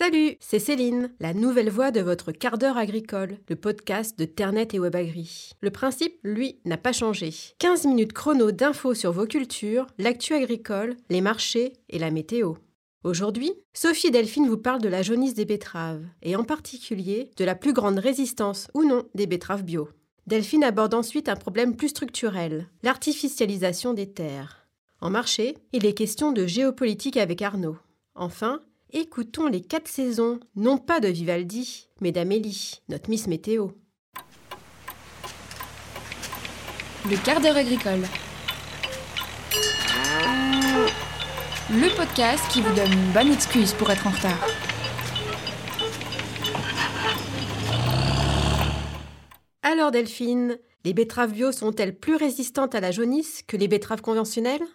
Salut, c'est Céline, la nouvelle voix de votre quart d'heure agricole, le podcast de Ternet et WebAgri. Le principe, lui, n'a pas changé. 15 minutes chrono d'infos sur vos cultures, l'actu agricole, les marchés et la météo. Aujourd'hui, Sophie et Delphine vous parlent de la jaunisse des betteraves, et en particulier de la plus grande résistance ou non des betteraves bio. Delphine aborde ensuite un problème plus structurel, l'artificialisation des terres. En marché, il est question de géopolitique avec Arnaud. Enfin, écoutons les quatre saisons, non pas de Vivaldi, mais d'Amélie, notre Miss Météo. Le quart d'heure agricole. Le podcast qui vous donne une bonne excuse pour être en retard. Alors Delphine, les betteraves bio sont-elles plus résistantes à la jaunisse que les betteraves conventionnelles?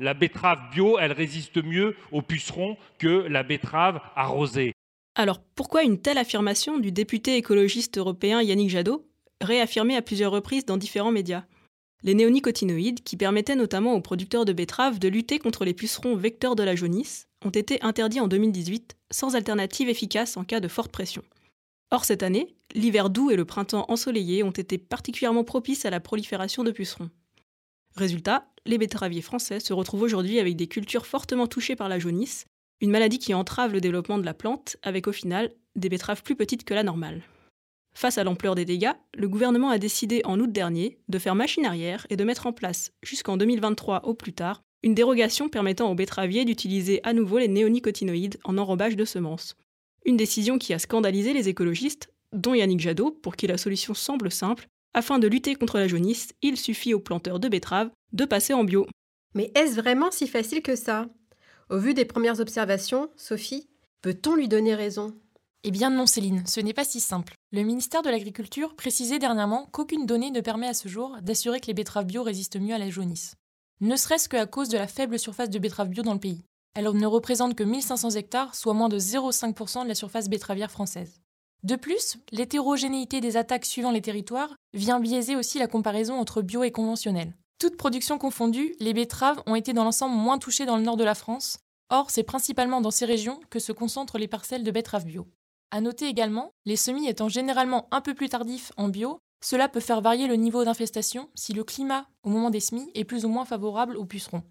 La betterave bio, elle résiste mieux aux pucerons que la betterave arrosée. Alors pourquoi une telle affirmation du député écologiste européen Yannick Jadot, réaffirmée à plusieurs reprises dans différents médias? Les néonicotinoïdes, qui permettaient notamment aux producteurs de betteraves de lutter contre les pucerons vecteurs de la jaunisse, ont été interdits en 2018 sans alternative efficace en cas de forte pression. Or, cette année, l'hiver doux et le printemps ensoleillé ont été particulièrement propices à la prolifération de pucerons. Résultat, les betteraviers français se retrouvent aujourd'hui avec des cultures fortement touchées par la jaunisse, une maladie qui entrave le développement de la plante, avec au final des betteraves plus petites que la normale. Face à l'ampleur des dégâts, le gouvernement a décidé en août dernier de faire machine arrière et de mettre en place, jusqu'en 2023 au plus tard, une dérogation permettant aux betteraviers d'utiliser à nouveau les néonicotinoïdes en enrobage de semences, une décision qui a scandalisé les écologistes, dont Yannick Jadot, pour qui la solution semble simple. Afin de lutter contre la jaunisse, il suffit aux planteurs de betteraves de passer en bio. Mais est-ce vraiment si facile que ça? Au vu des premières observations, Sophie, peut-on lui donner raison? Eh bien non Céline, ce n'est pas si simple. Le ministère de l'Agriculture précisait dernièrement qu'aucune donnée ne permet à ce jour d'assurer que les betteraves bio résistent mieux à la jaunisse. Ne serait-ce qu'à cause de la faible surface de betteraves bio dans le pays. Elle ne représente que 1500 hectares, soit moins de 0,5% de la surface betteravière française. De plus, l'hétérogénéité des attaques suivant les territoires vient biaiser aussi la comparaison entre bio et conventionnel. Toutes productions confondues, les betteraves ont été dans l'ensemble moins touchées dans le nord de la France. Or, c'est principalement dans ces régions que se concentrent les parcelles de betteraves bio. À noter également, les semis étant généralement un peu plus tardifs en bio, cela peut faire varier le niveau d'infestation si le climat au moment des semis est plus ou moins favorable aux pucerons.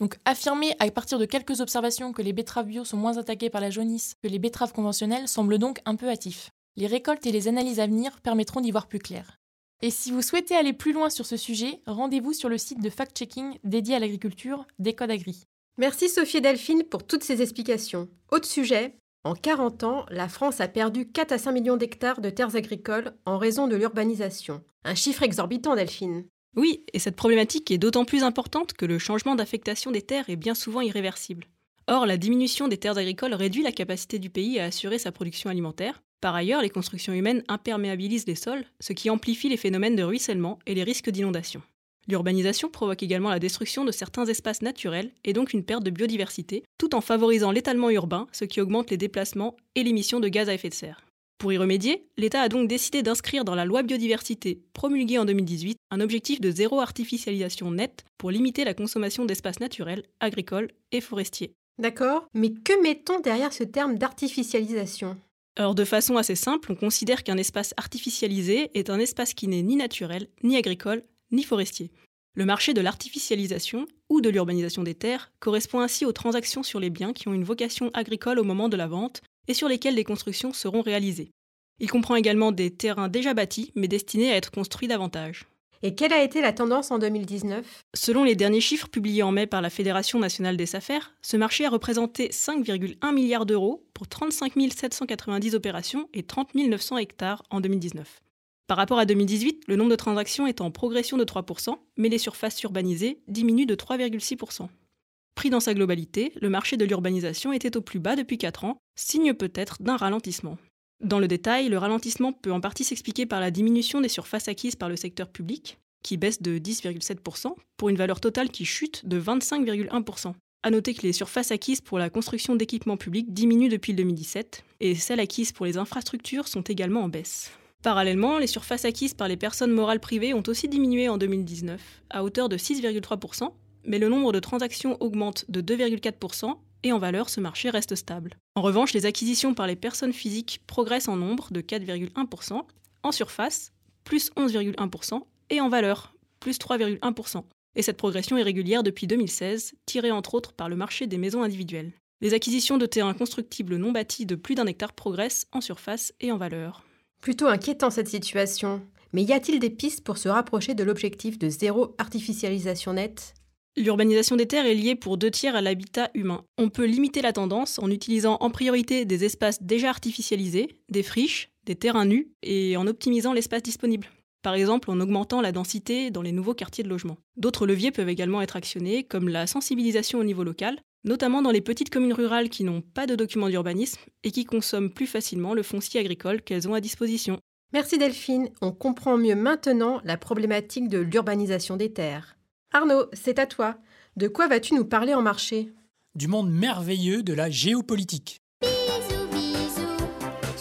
Donc affirmer à partir de quelques observations que les betteraves bio sont moins attaquées par la jaunisse que les betteraves conventionnelles semble donc un peu hâtif. Les récoltes et les analyses à venir permettront d'y voir plus clair. Et si vous souhaitez aller plus loin sur ce sujet, rendez-vous sur le site de fact-checking dédié à l'agriculture des Codes Agri. Merci Sophie et Delphine pour toutes ces explications. Autre sujet, en 40 ans, la France a perdu 4 à 5 millions d'hectares de terres agricoles en raison de l'urbanisation. Un chiffre exorbitant, Delphine. Oui, et cette problématique est d'autant plus importante que le changement d'affectation des terres est bien souvent irréversible. Or, la diminution des terres agricoles réduit la capacité du pays à assurer sa production alimentaire. Par ailleurs, les constructions humaines imperméabilisent les sols, ce qui amplifie les phénomènes de ruissellement et les risques d'inondation. L'urbanisation provoque également la destruction de certains espaces naturels et donc une perte de biodiversité, tout en favorisant l'étalement urbain, ce qui augmente les déplacements et l'émission de gaz à effet de serre. Pour y remédier, l'État a donc décidé d'inscrire dans la loi biodiversité promulguée en 2018 un objectif de zéro artificialisation nette pour limiter la consommation d'espaces naturels, agricoles et forestiers. D'accord, mais que mettons derrière ce terme d'artificialisation? Alors de façon assez simple, on considère qu'un espace artificialisé est un espace qui n'est ni naturel, ni agricole, ni forestier. Le marché de l'artificialisation ou de l'urbanisation des terres correspond ainsi aux transactions sur les biens qui ont une vocation agricole au moment de la vente et sur lesquels des constructions seront réalisées. Il comprend également des terrains déjà bâtis, mais destinés à être construits davantage. Et quelle a été la tendance en 2019 Selon les derniers chiffres publiés en mai par la Fédération nationale des affaires, ce marché a représenté 5,1 milliards d'euros pour 35 790 opérations et 30 900 hectares en 2019. Par rapport à 2018, le nombre de transactions est en progression de 3%, mais les surfaces urbanisées diminuent de 3,6%. Pris dans sa globalité, le marché de l'urbanisation était au plus bas depuis 4 ans, signe peut-être d'un ralentissement. Dans le détail, le ralentissement peut en partie s'expliquer par la diminution des surfaces acquises par le secteur public, qui baisse de 10,7%, pour une valeur totale qui chute de 25,1%. A noter que les surfaces acquises pour la construction d'équipements publics diminuent depuis le 2017, et celles acquises pour les infrastructures sont également en baisse. Parallèlement, les surfaces acquises par les personnes morales privées ont aussi diminué en 2019, à hauteur de 6,3%, mais le nombre de transactions augmente de 2,4% et en valeur, ce marché reste stable. En revanche, les acquisitions par les personnes physiques progressent en nombre de 4,1%, en surface, plus 11,1%, et en valeur, plus 3,1%. Et cette progression est régulière depuis 2016, tirée entre autres par le marché des maisons individuelles. Les acquisitions de terrains constructibles non bâtis de plus d'un hectare progressent en surface et en valeur. Plutôt inquiétant cette situation. Mais y a-t-il des pistes pour se rapprocher de l'objectif de zéro artificialisation nette? L'urbanisation des terres est liée pour deux tiers à l'habitat humain. On peut limiter la tendance en utilisant en priorité des espaces déjà artificialisés, des friches, des terrains nus et en optimisant l'espace disponible. Par exemple en augmentant la densité dans les nouveaux quartiers de logement. D'autres leviers peuvent également être actionnés, comme la sensibilisation au niveau local, notamment dans les petites communes rurales qui n'ont pas de documents d'urbanisme et qui consomment plus facilement le foncier agricole qu'elles ont à disposition. Merci Delphine, on comprend mieux maintenant la problématique de l'urbanisation des terres. Arnaud, c'est à toi. De quoi vas-tu nous parler en marché? Du monde merveilleux de la géopolitique. Bisous, bisous,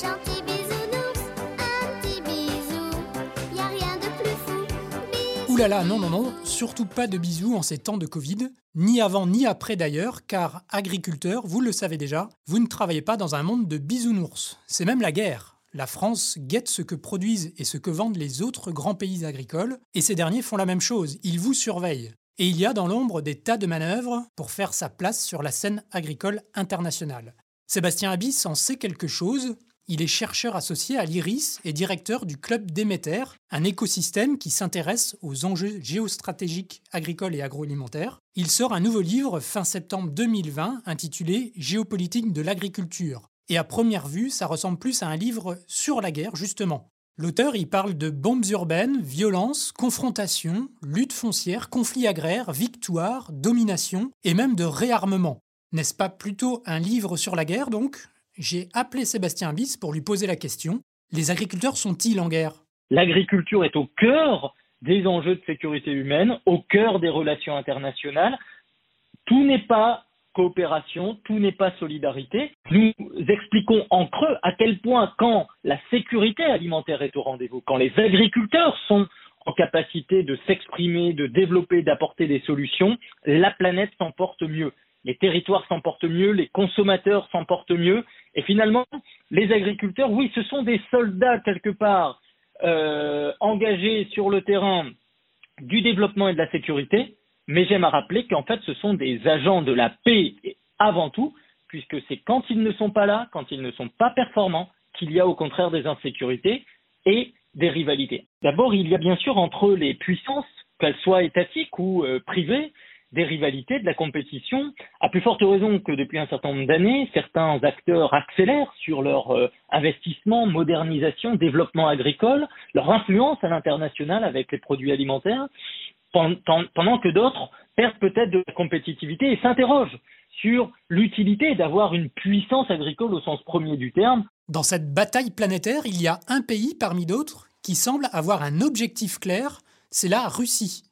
gentil bisounours, un petit bisou, y a rien de plus fou. Ouh là là, non, non, non, surtout pas de bisous en ces temps de Covid, ni avant ni après d'ailleurs, car agriculteurs, vous le savez déjà, vous ne travaillez pas dans un monde de bisounours. C'est même la guerre. La France guette ce que produisent et ce que vendent les autres grands pays agricoles, et ces derniers font la même chose, ils vous surveillent. Et il y a dans l'ombre des tas de manœuvres pour faire sa place sur la scène agricole internationale. Sébastien Abyss en sait quelque chose. Il est chercheur associé à l'IRIS et directeur du Club Déméter, un écosystème qui s'intéresse aux enjeux géostratégiques agricoles et agroalimentaires. Il sort un nouveau livre fin septembre 2020 intitulé Géopolitique de l'agriculture. Et à première vue, ça ressemble plus à un livre sur la guerre, justement. L'auteur y parle de bombes urbaines, violence, confrontation, lutte foncière, conflits agraires, victoire, domination et même de réarmement. N'est-ce pas plutôt un livre sur la guerre donc? J'ai appelé Sébastien Bis pour lui poser la question. Les agriculteurs sont-ils en guerre? L'agriculture est au cœur des enjeux de sécurité humaine, au cœur des relations internationales. Tout n'est pas coopération, tout n'est pas solidarité. Nous expliquons en creux à quel point quand la sécurité alimentaire est au rendez-vous, quand les agriculteurs sont en capacité de s'exprimer, de développer, d'apporter des solutions, la planète s'en porte mieux. Les territoires s'en portent mieux, les consommateurs s'en portent mieux, et finalement, les agriculteurs, oui, ce sont des soldats quelque part euh, engagés sur le terrain du développement et de la sécurité, mais j'aime à rappeler qu'en fait, ce sont des agents de la paix avant tout, puisque c'est quand ils ne sont pas là, quand ils ne sont pas performants, qu'il y a au contraire des insécurités et des rivalités. D'abord, il y a bien sûr entre les puissances, qu'elles soient étatiques ou euh, privées, des rivalités, de la compétition, à plus forte raison que depuis un certain nombre d'années, certains acteurs accélèrent sur leur euh, investissement, modernisation, développement agricole, leur influence à l'international avec les produits alimentaires, pendant que d'autres perdent peut-être de la compétitivité et s'interrogent sur l'utilité d'avoir une puissance agricole au sens premier du terme. Dans cette bataille planétaire, il y a un pays parmi d'autres qui semble avoir un objectif clair, c'est la Russie.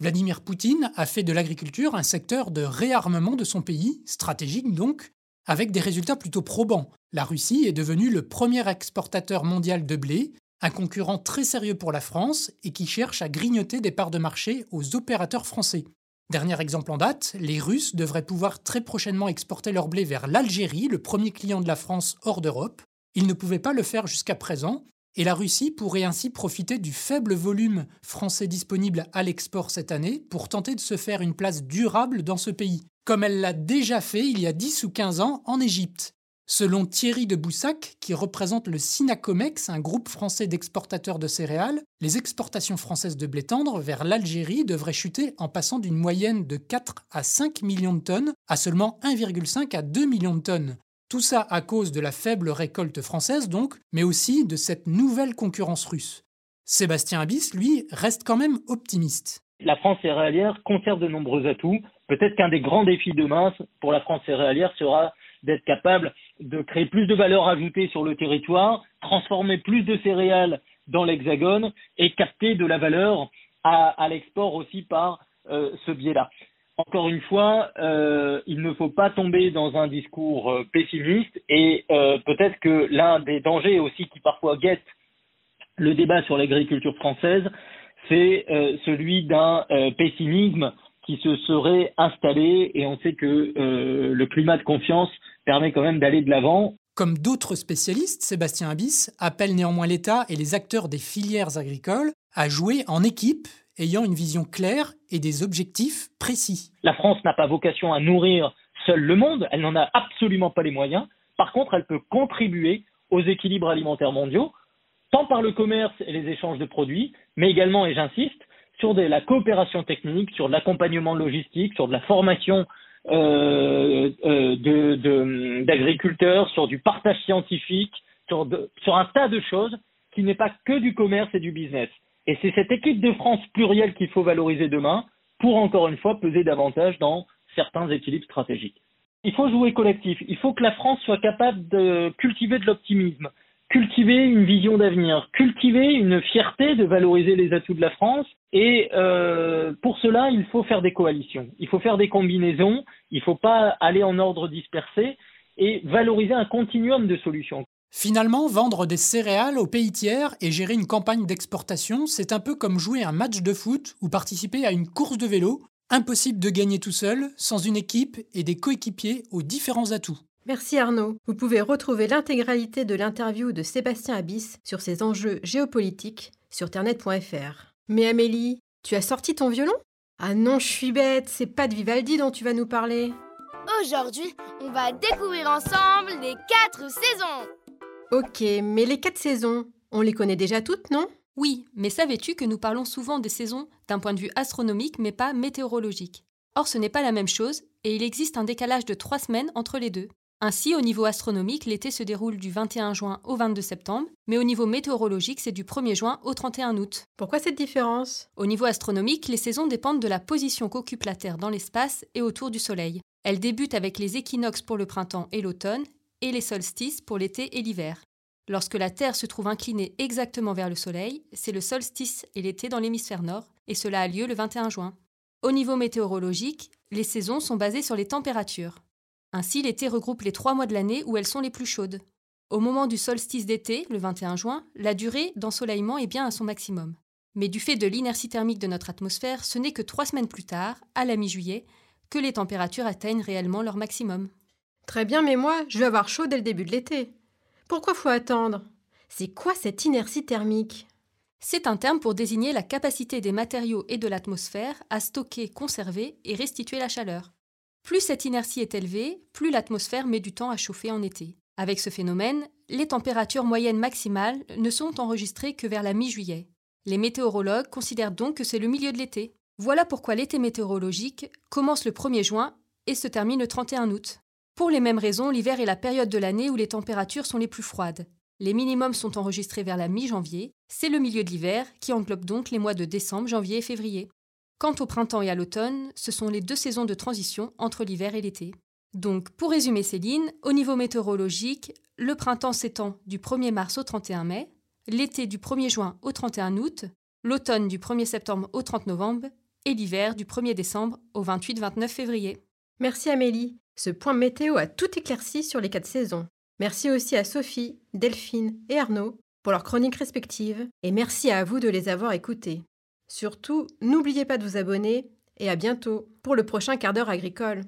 Vladimir Poutine a fait de l'agriculture un secteur de réarmement de son pays, stratégique donc, avec des résultats plutôt probants. La Russie est devenue le premier exportateur mondial de blé, un concurrent très sérieux pour la France et qui cherche à grignoter des parts de marché aux opérateurs français. Dernier exemple en date, les Russes devraient pouvoir très prochainement exporter leur blé vers l'Algérie, le premier client de la France hors d'Europe. Ils ne pouvaient pas le faire jusqu'à présent, et la Russie pourrait ainsi profiter du faible volume français disponible à l'export cette année pour tenter de se faire une place durable dans ce pays, comme elle l'a déjà fait il y a 10 ou 15 ans en Égypte. Selon Thierry de Boussac, qui représente le Sinacomex, un groupe français d'exportateurs de céréales, les exportations françaises de blé tendre vers l'Algérie devraient chuter en passant d'une moyenne de 4 à 5 millions de tonnes à seulement 1,5 à 2 millions de tonnes. Tout ça à cause de la faible récolte française donc, mais aussi de cette nouvelle concurrence russe. Sébastien Abyss, lui, reste quand même optimiste. La France céréalière conserve de nombreux atouts. Peut-être qu'un des grands défis demain pour la France céréalière sera d'être capable de créer plus de valeur ajoutée sur le territoire, transformer plus de céréales dans l'hexagone et capter de la valeur à, l'export aussi par euh, ce biais-là. Encore une fois, euh, il ne faut pas tomber dans un discours euh, pessimiste et peut-être que l'un des dangers aussi qui parfois guette le débat sur l'agriculture française, c'est celui d'un pessimisme qui se serait installé et on sait que euh, le climat de confiance permet quand même d'aller de l'avant. Comme d'autres spécialistes, Sébastien Abyss appelle néanmoins l'État et les acteurs des filières agricoles à jouer en équipe, ayant une vision claire et des objectifs précis. La France n'a pas vocation à nourrir seul le monde, elle n'en a absolument pas les moyens. Par contre, elle peut contribuer aux équilibres alimentaires mondiaux, tant par le commerce et les échanges de produits, mais également, et j'insiste, sur de la coopération technique, sur de l'accompagnement logistique, sur de la formation euh, euh, d'agriculteurs, sur du partage scientifique, sur, sur un tas de choses qui n'est pas que du commerce et du business. Et c'est cette équipe de France plurielle qu'il faut valoriser demain pour, encore une fois, peser davantage dans certains équilibres stratégiques. Il faut jouer collectif. Il faut que la France soit capable de cultiver de l'optimisme, cultiver une vision d'avenir, cultiver une fierté de valoriser les atouts de la France. Et euh, pour cela, il faut faire des coalitions, il faut faire des combinaisons, il ne faut pas aller en ordre dispersé et valoriser un continuum de solutions. Finalement, vendre des céréales aux pays tiers et gérer une campagne d'exportation, c'est un peu comme jouer un match de foot ou participer à une course de vélo. Impossible de gagner tout seul, sans une équipe et des coéquipiers aux différents atouts. Merci Arnaud. Vous pouvez retrouver l'intégralité de l'interview de Sébastien Abyss sur ses enjeux géopolitiques sur ternet.fr. Mais Amélie, tu as sorti ton violon? Ah non, je suis bête, c'est pas de Vivaldi dont tu vas nous parler. Aujourd'hui, on va découvrir ensemble les quatre saisons. Ok, mais les quatre saisons, on les connaît déjà toutes, non? Oui, mais savais-tu que nous parlons souvent des saisons d'un point de vue astronomique mais pas météorologique? Or, ce n'est pas la même chose, et il existe un décalage de trois semaines entre les deux. Ainsi, au niveau astronomique, l'été se déroule du 21 juin au 22 septembre, mais au niveau météorologique, c'est du 1er juin au 31 août. Pourquoi cette différence? Au niveau astronomique, les saisons dépendent de la position qu'occupe la Terre dans l'espace et autour du Soleil. Elles débutent avec les équinoxes pour le printemps et l'automne, et les solstices pour l'été et l'hiver. Lorsque la Terre se trouve inclinée exactement vers le Soleil, c'est le solstice et l'été dans l'hémisphère nord, et cela a lieu le 21 juin. Au niveau météorologique, les saisons sont basées sur les températures. Ainsi, l'été regroupe les trois mois de l'année où elles sont les plus chaudes. Au moment du solstice d'été, le 21 juin, la durée d'ensoleillement est bien à son maximum. Mais du fait de l'inertie thermique de notre atmosphère, ce n'est que trois semaines plus tard, à la mi-juillet, que les températures atteignent réellement leur maximum. Très bien, mais moi, je vais avoir chaud dès le début de l'été. Pourquoi faut attendre? C'est quoi cette inertie thermique? C'est un terme pour désigner la capacité des matériaux et de l'atmosphère à stocker, conserver et restituer la chaleur. Plus cette inertie est élevée, plus l'atmosphère met du temps à chauffer en été. Avec ce phénomène, les températures moyennes maximales ne sont enregistrées que vers la mi-juillet. Les météorologues considèrent donc que c'est le milieu de l'été. Voilà pourquoi l'été météorologique commence le 1er juin et se termine le 31 août. Pour les mêmes raisons, l'hiver est la période de l'année où les températures sont les plus froides. Les minimums sont enregistrés vers la mi-janvier, c'est le milieu de l'hiver qui englobe donc les mois de décembre, janvier et février. Quant au printemps et à l'automne, ce sont les deux saisons de transition entre l'hiver et l'été. Donc, pour résumer Céline, au niveau météorologique, le printemps s'étend du 1er mars au 31 mai, l'été du 1er juin au 31 août, l'automne du 1er septembre au 30 novembre et l'hiver du 1er décembre au 28-29 février. Merci Amélie. Ce point météo a tout éclairci sur les quatre saisons. Merci aussi à Sophie, Delphine et Arnaud pour leurs chroniques respectives et merci à vous de les avoir écoutées. Surtout, n'oubliez pas de vous abonner et à bientôt pour le prochain quart d'heure agricole.